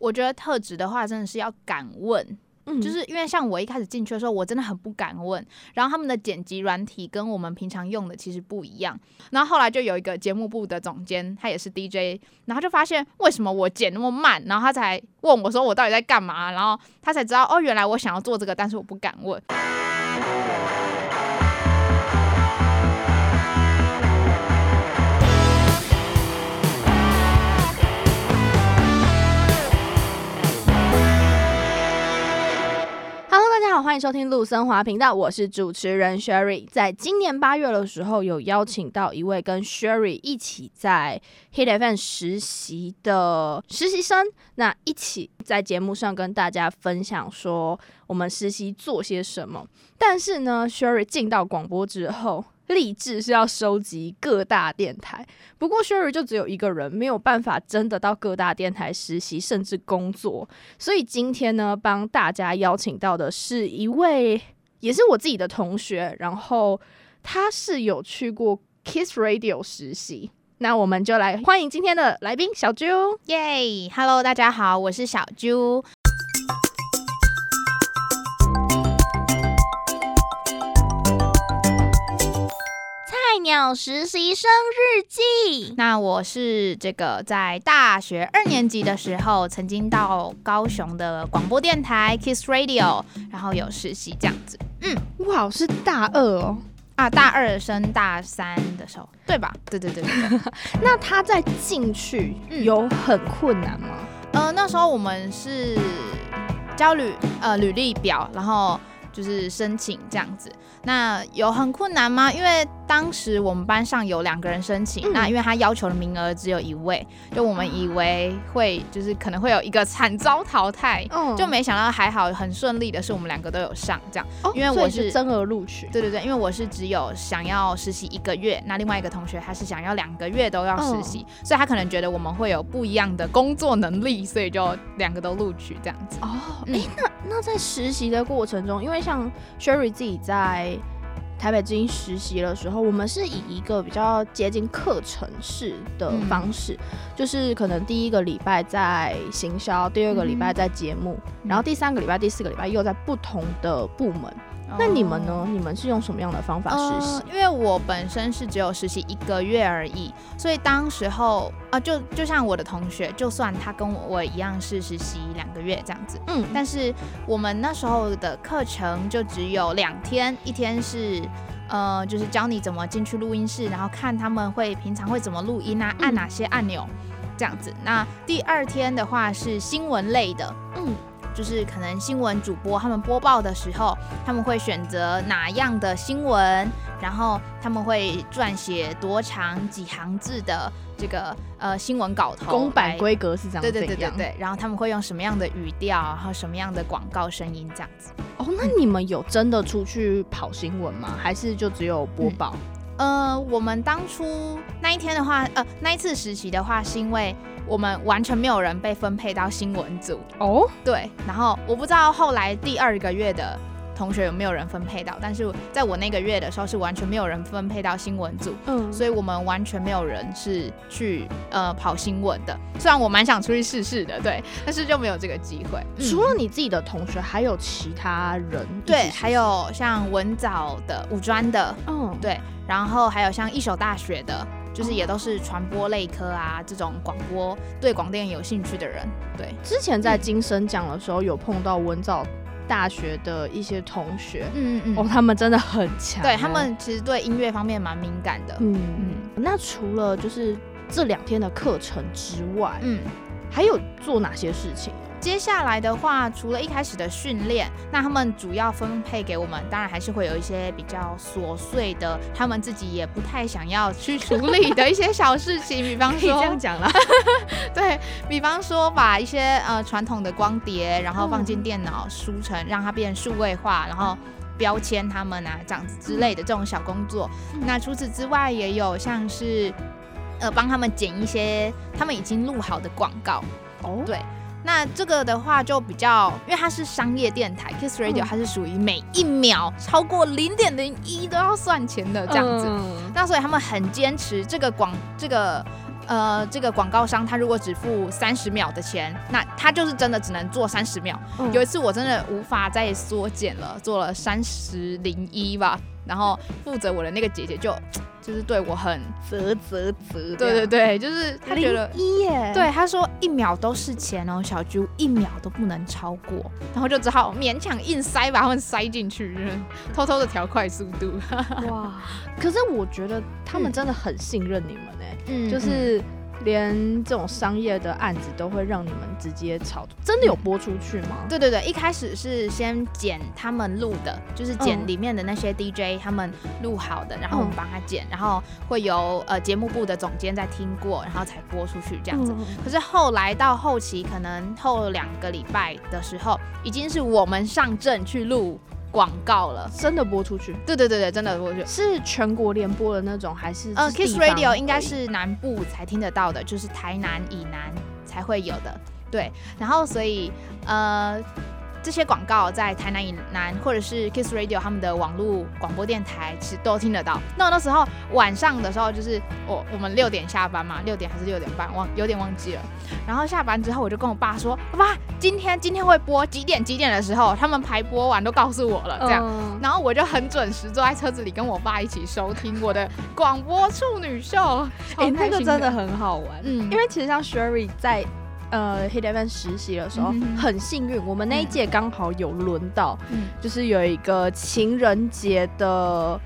我觉得特质的话，真的是要敢问。就是因为像我一开始进去的时候，我真的很不敢问。然后他们的剪辑软体跟我们平常用的其实不一样。然后后来就有一个节目部的总监，他也是 DJ，然后就发现为什么我剪那么慢，然后他才问我说我到底在干嘛，然后他才知道哦，原来我想要做这个，但是我不敢问。好欢迎收听陆森华频道，我是主持人 Sherry。在今年八月的时候，有邀请到一位跟 Sherry 一起在 Hit FM 实习的实习生，那一起在节目上跟大家分享说我们实习做些什么。但是呢，Sherry 进到广播之后，立志是要收集各大电台，不过 Sherry 就只有一个人，没有办法真的到各大电台实习，甚至工作。所以今天呢，帮大家邀请到的是一位，也是我自己的同学，然后他是有去过 Kiss Radio 实习。那我们就来欢迎今天的来宾小啾，耶，Hello，大家好，我是小啾。鸟实习生日记。那我是这个在大学二年级的时候，曾经到高雄的广播电台 Kiss Radio，然后有实习这样子。嗯，哇，是大二哦，啊，大二升大三的时候，对吧？对对对对。那他在进去有很困难吗？嗯、呃，那时候我们是交履呃履历表，然后就是申请这样子。那有很困难吗？因为当时我们班上有两个人申请，嗯、那因为他要求的名额只有一位，就我们以为会就是可能会有一个惨遭淘汰，嗯、就没想到还好很顺利的是我们两个都有上这样。哦、因为我是增额录取。对对对，因为我是只有想要实习一个月，那另外一个同学他是想要两个月都要实习，嗯、所以他可能觉得我们会有不一样的工作能力，所以就两个都录取这样子。哦，哎、嗯，那那在实习的过程中，因为像 Sherry 自己在台北之音实习的时候，我们是以一个比较接近课程式的方式，嗯、就是可能第一个礼拜在行销，第二个礼拜在节目，嗯、然后第三个礼拜、第四个礼拜又在不同的部门。那你们呢？你们是用什么样的方法实习？呃，因为我本身是只有实习一个月而已，所以当时候啊，呃，就就像我的同学，就算他跟我一样是实习两个月这样子，嗯，但是我们那时候的课程就只有两天，一天是呃，就是教你怎么进去录音室，然后看他们会平常会怎么录音啊，按哪些按钮这样子。那第二天的话是新闻类的，嗯。就是可能新闻主播他们播报的时候，他们会选择哪样的新闻，然后他们会撰写多长几行字的这个呃新闻稿头，公版规格是这样，对对对对对，然后他们会用什么样的语调，然后什么样的广告声音这样子。哦，那你们有真的出去跑新闻吗？还是就只有播报？嗯，呃，我们当初那一天的话，呃，那一次实习的话，是因为。我们完全没有人被分配到新闻组哦，对，然后我不知道后来第二个月的同学有没有人分配到，但是在我那个月的时候是完全没有人分配到新闻组，嗯，所以我们完全没有人是去呃跑新闻的。虽然我蛮想出去试试的，对，但是就没有这个机会。嗯、除了你自己的同学，还有其他人？对，还有像文藻的、五专的，嗯，对，然后还有像一所大学的。就是也都是传播类科啊，这种广播对广电有兴趣的人。对，之前在金声奖的时候有碰到文藻大学的一些同学，嗯嗯嗯，哦，他们真的很强，对他们其实对音乐方面蛮敏感的。嗯嗯，那除了就是这两天的课程之外，嗯，还有做哪些事情？接下来的话，除了一开始的训练，那他们主要分配给我们，当然还是会有一些比较琐碎的，他们自己也不太想要去处理的一些小事情，比方说这样讲了，对，比方说把一些呃传统的光碟，然后放进电脑输成，让它变数位化，然后标签他们啊这样子之类的这种小工作。那除此之外，也有像是呃帮他们剪一些他们已经录好的广告哦，对。那这个的话就比较，因为它是商业电台，Kiss Radio 它是属于每一秒超过零点零一都要算钱的这样子，嗯、那所以他们很坚持这个广这个呃，这个广告商他如果只付三十秒的钱，那他就是真的只能做三十秒。嗯、有一次我真的无法再缩减了，做了三十零一吧。然后负责我的那个姐姐就就是对我很啧啧啧，对对对，就是她觉得一耶，对她说一秒都是钱哦，小猪一秒都不能超过，然后就只好勉强硬塞把他们塞进去，偷偷的调快速度。哇，可是我觉得他们真的很信任你们呢，嗯，就是。连这种商业的案子都会让你们直接炒，真的有播出去吗？对对对，一开始是先剪他们录的，就是剪里面的那些 DJ 他们录好的，然后我们帮他剪，然后会由呃节目部的总监再听过，然后才播出去这样子。可是后来到后期，可能后两个礼拜的时候，已经是我们上阵去录。广告了，真的播出去？对对对对，真的播出去。是全国联播的那种，还是，是？呃，Kiss Radio 应该是南部才听得到的，就是台南以南才会有的。对，然后所以呃。这些广告在台南以南，或者是 Kiss Radio 他们的网络广播电台，其实都听得到。那那时候晚上的时候，就是我我们六点下班嘛，六点还是六点半，忘有点忘记了。然后下班之后，我就跟我爸说：“爸，今天今天会播几点几点的时候，他们排播完都告诉我了。”这样，嗯、然后我就很准时坐在车子里，跟我爸一起收听我的广播处女秀。哎、欸，那个真的很好玩，嗯，因为其实像 Sherry 在。呃，Hit FM 实习的时候、嗯、很幸运，我们那一届刚好有轮到，嗯、就是有一个情人节的。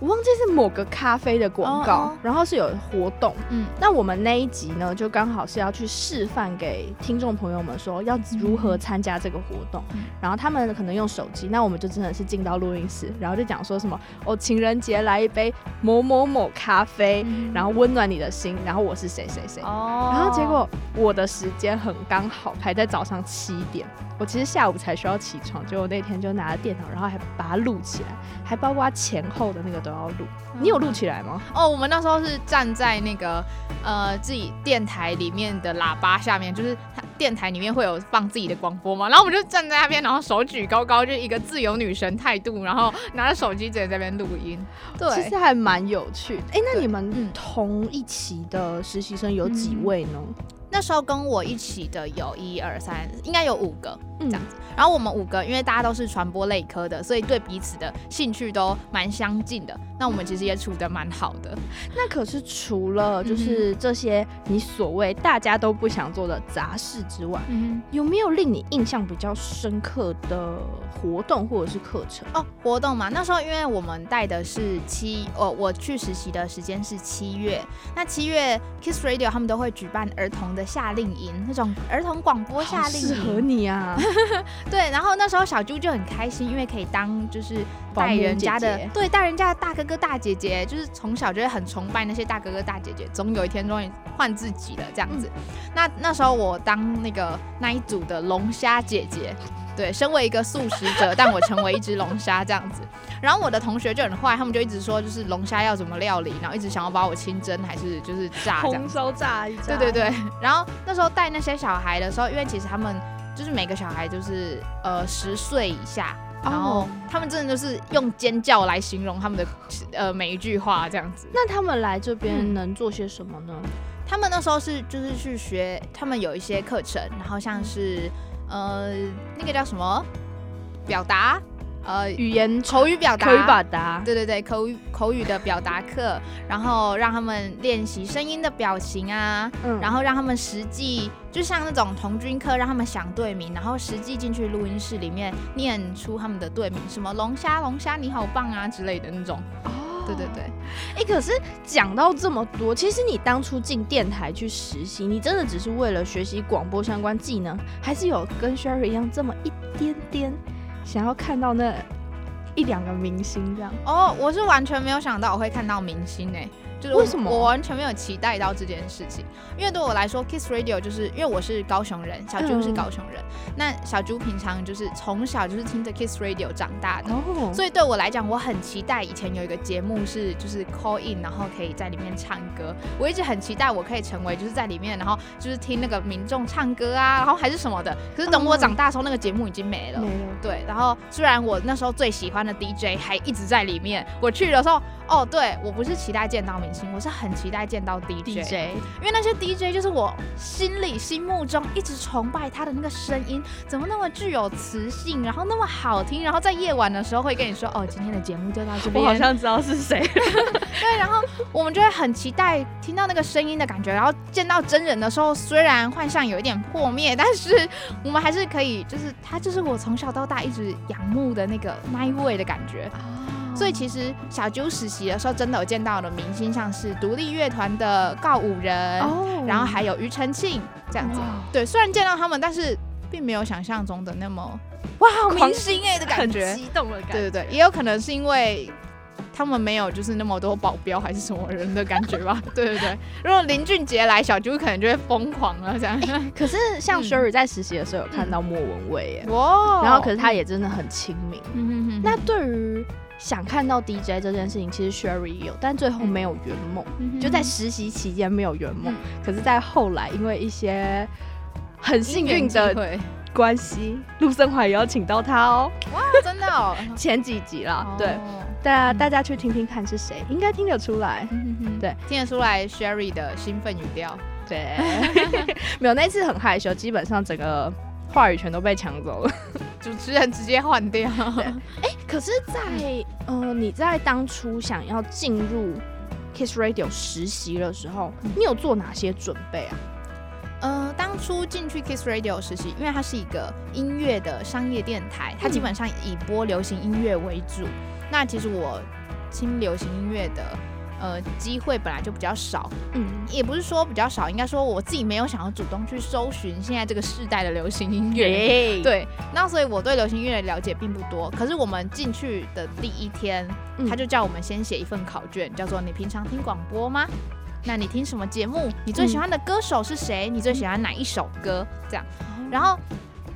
我忘记是某个咖啡的广告，oh, oh. 然后是有活动。嗯，那我们那一集呢，就刚好是要去示范给听众朋友们说要如何参加这个活动。嗯、然后他们可能用手机，那我们就真的是进到录音室，然后就讲说什么哦，情人节来一杯某某某咖啡，嗯、然后温暖你的心。然后我是谁谁谁。哦。然后结果我的时间很刚好排在早上七点，我其实下午才需要起床，结果那天就拿着电脑，然后还把它录起来，还包括前后的那个都。要录，你有录起来吗？哦，我们那时候是站在那个呃自己电台里面的喇叭下面，就是他电台里面会有放自己的广播嘛，然后我们就站在那边，然后手举高高，就一个自由女神态度，然后拿着手机直接在那边录音。对，其实还蛮有趣。哎、欸，那你们同一期的实习生有几位呢？嗯那时候跟我一起的有一二三，应该有五个这样子。嗯、然后我们五个，因为大家都是传播类科的，所以对彼此的兴趣都蛮相近的。那我们其实也处得蛮好的。那可是除了就是这些你所谓大家都不想做的杂事之外，嗯、有没有令你印象比较深刻的活动或者是课程？哦，活动嘛，那时候因为我们带的是七，哦，我去实习的时间是七月。那七月 Kiss Radio 他们都会举办儿童的。夏令营那种儿童广播夏令营，适合你啊！对，然后那时候小猪就很开心，因为可以当就是带人家的，对，带人家的大哥哥大姐姐，就是从小就会很崇拜那些大哥哥大姐姐，总有一天终于换自己了这样子。嗯、那那时候我当那个那一组的龙虾姐姐。对，身为一个素食者，但我成为一只龙虾这样子。然后我的同学就很坏，他们就一直说，就是龙虾要怎么料理，然后一直想要把我清蒸还是就是炸这样。红烧炸一炸。对对对。然后那时候带那些小孩的时候，因为其实他们就是每个小孩就是呃十岁以下，然后他们真的就是用尖叫来形容他们的呃每一句话这样子。那他们来这边能做些什么呢？嗯、他们那时候是就是去学，他们有一些课程，然后像是。呃，那个叫什么？表达，呃，语言口语表达，口语表达，对对对，口语口语的表达课，然后让他们练习声音的表情啊，嗯，然后让他们实际，就像那种童军课，让他们想队名，然后实际进去录音室里面念出他们的队名，什么龙虾龙虾你好棒啊之类的那种。对对对，哎、欸，可是讲到这么多，其实你当初进电台去实习，你真的只是为了学习广播相关技能，还是有跟 Sherry 一样这么一点点想要看到那一两个明星这样？哦，我是完全没有想到我会看到明星哎、欸。就是为什么我完全没有期待到这件事情？因为对我来说，Kiss Radio 就是因为我是高雄人，小猪是高雄人。嗯、那小猪平常就是从小就是听着 Kiss Radio 长大的，哦、所以对我来讲，我很期待以前有一个节目是就是 call in，然后可以在里面唱歌。我一直很期待我可以成为就是在里面，然后就是听那个民众唱歌啊，然后还是什么的。可是等我长大的时候，那个节目已经没了。没了。对。然后虽然我那时候最喜欢的 DJ 还一直在里面，我去的时候，哦，对我不是期待见到明星，我是很期待见到 DJ，, DJ 因为那些 DJ 就是我心里心目中一直崇拜他的那个声音，怎么那么具有磁性，然后那么好听，然后在夜晚的时候会跟你说，哦，今天的节目就到这边。我好像知道是谁。对，然后我们就会很期待听到那个声音的感觉，然后见到真人的时候，虽然幻象有一点破灭，但是我们还是可以，就是他就是我从小到大一直仰慕的那个那一位的感觉。所以其实小啾实习的时候，真的有见到的明星，像是独立乐团的告五人，oh. 然后还有庾澄庆这样子。对，虽然见到他们，但是并没有想象中的那么哇，明星哎的感觉，激动的感觉。对对对，也有可能是因为他们没有就是那么多保镖还是什么人的感觉吧。对对对，如果林俊杰来，小啾可能就会疯狂了这样。欸、可是像 Sherry 在实习的时候有看到莫文蔚耶，哇、嗯，然后可是他也真的很亲民。嗯哼哼。那对于想看到 DJ 这件事情，其实 Sherry 有，但最后没有圆梦，嗯、就在实习期间没有圆梦、嗯。可是，在后来因为一些很幸运的关系，陆森华也邀请到他哦。哇，真的哦！前几集了，对，大家、嗯、大家去听听看是谁，应该听得出来、嗯。对，听得出来 Sherry 的兴奋语调。对，没有那次很害羞，基本上整个话语权都被抢走了。主持人直接换掉。哎、欸，可是在，在呃，你在当初想要进入 Kiss Radio 实习的时候，你有做哪些准备啊？呃，当初进去 Kiss Radio 实习，因为它是一个音乐的商业电台，它基本上以播流行音乐为主。那其实我听流行音乐的。呃，机会本来就比较少，嗯，也不是说比较少，应该说我自己没有想要主动去搜寻现在这个世代的流行音乐对，那所以我对流行音乐的了解并不多。可是我们进去的第一天，嗯，他就叫我们先写一份考卷，叫做“你平常听广播吗？那你听什么节目？你最喜欢的歌手是谁？你最喜欢哪一首歌？这样，然后。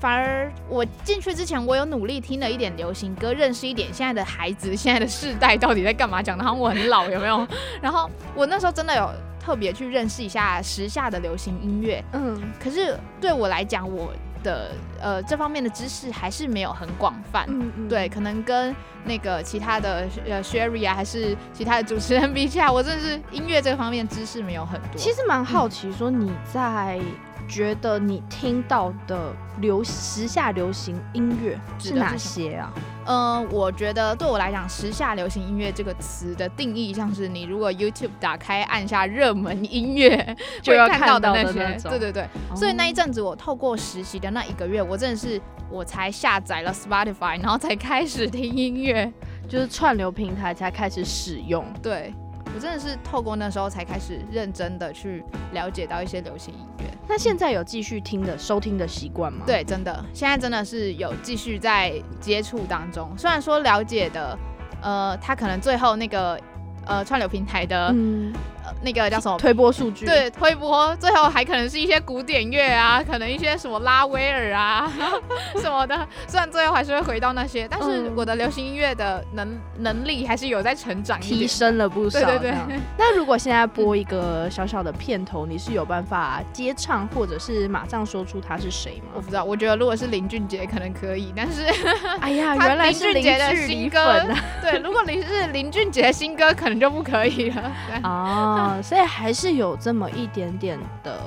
反而我进去之前，我有努力听了一点流行歌，认识一点现在的孩子，现在的世代到底在干嘛？讲的好像我很老，有没有？然后我那时候真的有特别去认识一下时下的流行音乐。嗯，可是对我来讲，我的呃这方面的知识还是没有很广泛。嗯嗯。对，可能跟那个其他的呃 Sherry 啊，还是其他的主持人比起来，我真的是音乐这方面知识没有很多。其实蛮好奇，说你在。觉得你听到的流时下流行音乐是哪些啊？嗯、呃，我觉得对我来讲，时下流行音乐这个词的定义，像是你如果 YouTube 打开按下热门音乐，就要看到的那些。对对对。哦、所以那一阵子，我透过实习的那一个月，我真的是我才下载了 Spotify，然后才开始听音乐，就是串流平台才开始使用。对。我真的是透过那时候才开始认真的去了解到一些流行音乐。那现在有继续听的收听的习惯吗？对，真的，现在真的是有继续在接触当中。虽然说了解的，呃，他可能最后那个呃串流平台的。嗯那个叫什么推播数据？对，推播最后还可能是一些古典乐啊，可能一些什么拉威尔啊 什么的。虽然最后还是会回到那些，但是我的流行音乐的能能力还是有在成长，提升了不少。对对对。那如果现在播一个小小的片头，你是有办法接唱，或者是马上说出他是谁吗？我不知道，我觉得如果是林俊杰可能可以，但是 哎呀，原来是林俊杰的新歌。对，如果你是林俊杰的新歌，可能就不可以了。哦。所以还是有这么一点点的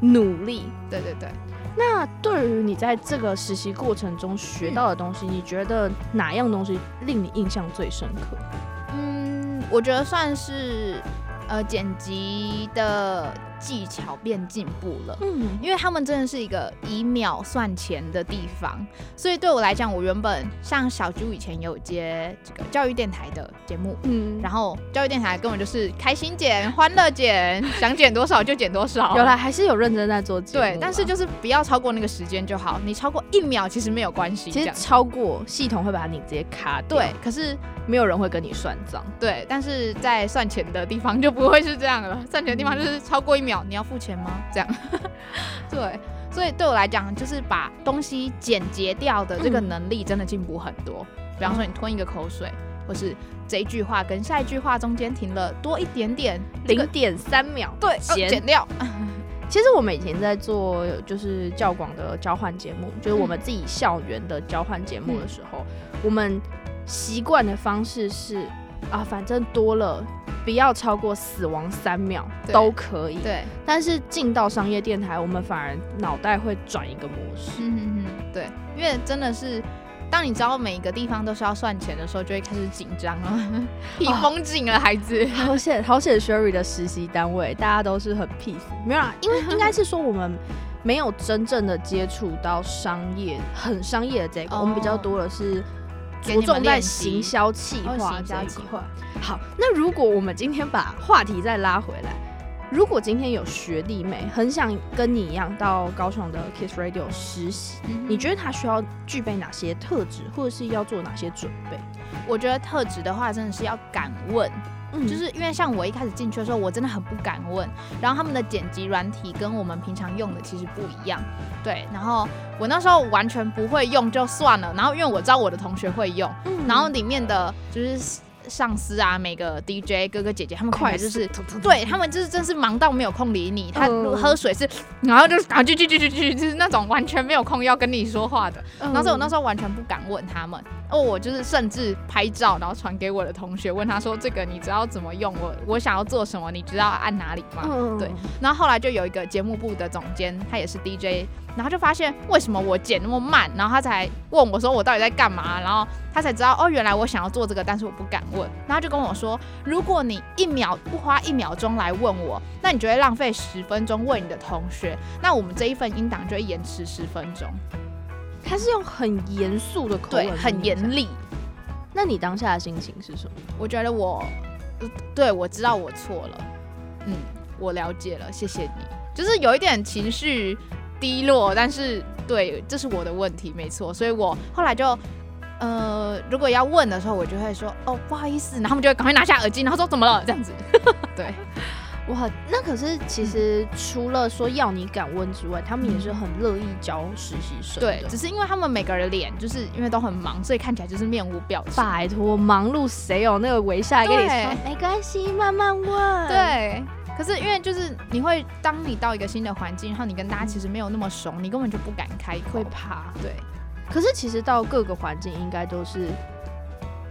努力，对对对。那对于你在这个实习过程中学到的东西，嗯，你觉得哪样东西令你印象最深刻？嗯，我觉得算是呃剪辑的。技巧变进步了，嗯，因为他们真的是一个以秒算钱的地方，所以对我来讲，我原本像小猪以前有接这个教育电台的节目，嗯，然后教育电台根本就是开心减、欢乐减，想减多少就减多少。原来还是有认真在做节目，对，但是就是不要超过那个时间就好，你超过一秒其实没有关系，其实超过系统会把你直接卡掉，对，可是没有人会跟你算账，对，但是在算钱的地方就不会是这样了，算钱的地方就是超过一秒。你要付钱吗？这样，对，所以对我来讲，就是把东西简洁掉的这个能力真的进步很多。嗯。比方说，你吞一个口水，或是这一句话跟下一句话中间停了多一点点，零点三秒，对，剪，剪掉。其实我们以前在做就是教广的交换节目，就是我们自己校园的交换节目的时候，嗯，我们习惯的方式是。啊，反正多了不要超过死亡三秒都可以。对，但是进到商业电台，我们反而脑袋会转一个模式。嗯嗯嗯，对，因为真的是。当你知道每一个地方都是要算钱的时候，就会开始紧张了，皮绷紧了，孩子。好险，好险，Sherry 的实习单位大家都是很 peace，没有啊，因为应该是说我们没有真正的接触到商业，很商业的这个，哦、我们比较多的是着重在行销企划这一块。好，那如果我们今天把话题再拉回来。如果今天有学弟妹很想跟你一样到高雄的 Kiss Radio 实习，嗯、你觉得他需要具备哪些特质，或者是要做哪些准备？我觉得特质的话，真的是要敢问，嗯、就是因为像我一开始进去的时候，我真的很不敢问。然后他们的剪辑软体跟我们平常用的其实不一样，对。然后我那时候完全不会用就算了，然后因为我知道我的同学会用，嗯、然后里面的就是。上司啊，每个 DJ 哥哥姐姐，他们快就是，对他们就是真是忙到没有空理你。他喝水是，然后就啊，就就就就就就是那种完全没有空要跟你说话的。然后所以我那时候完全不敢问他们。哦，我就是甚至拍照，然后传给我的同学，问他说：“这个你知道怎么用？我我想要做什么？你知道按哪里吗？”对。然后后来就有一个节目部的总监，他也是 DJ。然后就发现为什么我剪那么慢，然后他才问我说我到底在干嘛，然后他才知道哦，原来我想要做这个，但是我不敢问。然后就跟我说，如果你一秒不花一秒钟来问我，那你就会浪费十分钟问你的同学，那我们这一份音档就会延迟十分钟。他是用很严肃的口吻，对，很严厉。那你当下的心情是什么？我觉得我，对，我知道我错了，嗯，我了解了，谢谢你。就是有一点情绪。低落，但是对，这是我的问题，没错，所以我后来就，呃，如果要问的时候，我就会说，哦，不好意思，然后他们就会赶快拿下耳机，然后说怎么了，这样子，对，哇，那可是其实除了说要你敢问之外，他们也是很乐意教实习生，对，只是因为他们每个人脸就是因为都很忙，所以看起来就是面无表情。拜托，忙碌谁有那个微笑跟你说，没关系，慢慢问，对。可是因为就是你会，当你到一个新的环境，然后你跟大家其实没有那么熟，你根本就不敢开口，会怕。对。可是其实到各个环境，应该都是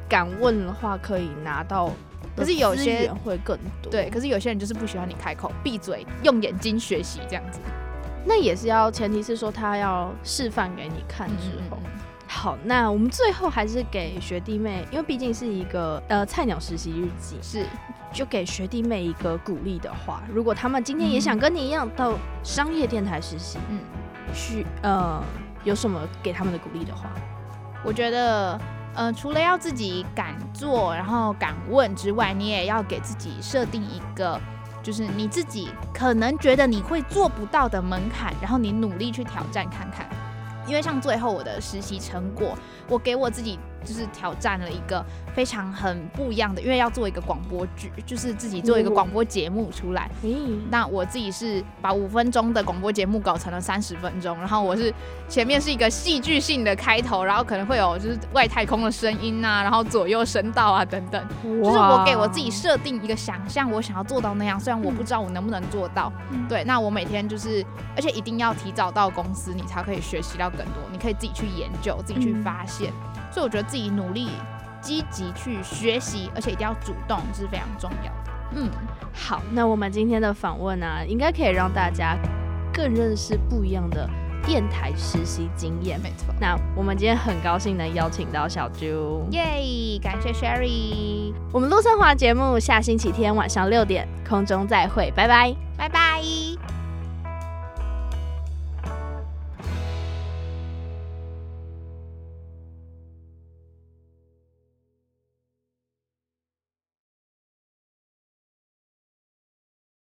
敢问的话可以拿到，可是有些人会更多。对。可是有些人就是不喜欢你开口，闭嘴，用眼睛学习这样子。那也是要前提是说他要示范给你看之后。嗯嗯嗯。好，那我们最后还是给学弟妹，因为毕竟是一个呃菜鸟实习日记，是。就给学弟妹一个鼓励的话，如果他们今天也想跟你一样到商业电台实习，嗯，去呃有什么给他们的鼓励的话？我觉得，呃，除了要自己敢做，然后敢问之外，你也要给自己设定一个，就是你自己可能觉得你会做不到的门槛，然后你努力去挑战看看。因为像最后我的实习成果，我给我自己。就是挑战了一个非常很不一样的，因为要做一个广播剧，就是自己做一个广播节目出来。嗯，那我自己是把五分钟的广播节目搞成了三十分钟，然后我是前面是一个戏剧性的开头，然后可能会有就是外太空的声音啊，然后左右声道啊等等。就是我给我自己设定一个想象，我想要做到那样，虽然我不知道我能不能做到。嗯、对，那我每天就是，而且一定要提早到公司，你才可以学习到更多，你可以自己去研究，自己去发现。嗯所以我觉得自己努力、积极去学习，而且一定要主动，这是非常重要的。嗯，好，那我们今天的访问呢、啊，应该可以让大家更认识不一样的电台实习经验。没错，那我们今天很高兴能邀请到小啾，耶！感谢 Sherry。我们陆生华节目下星期天晚上六点空中再会，拜拜，拜拜。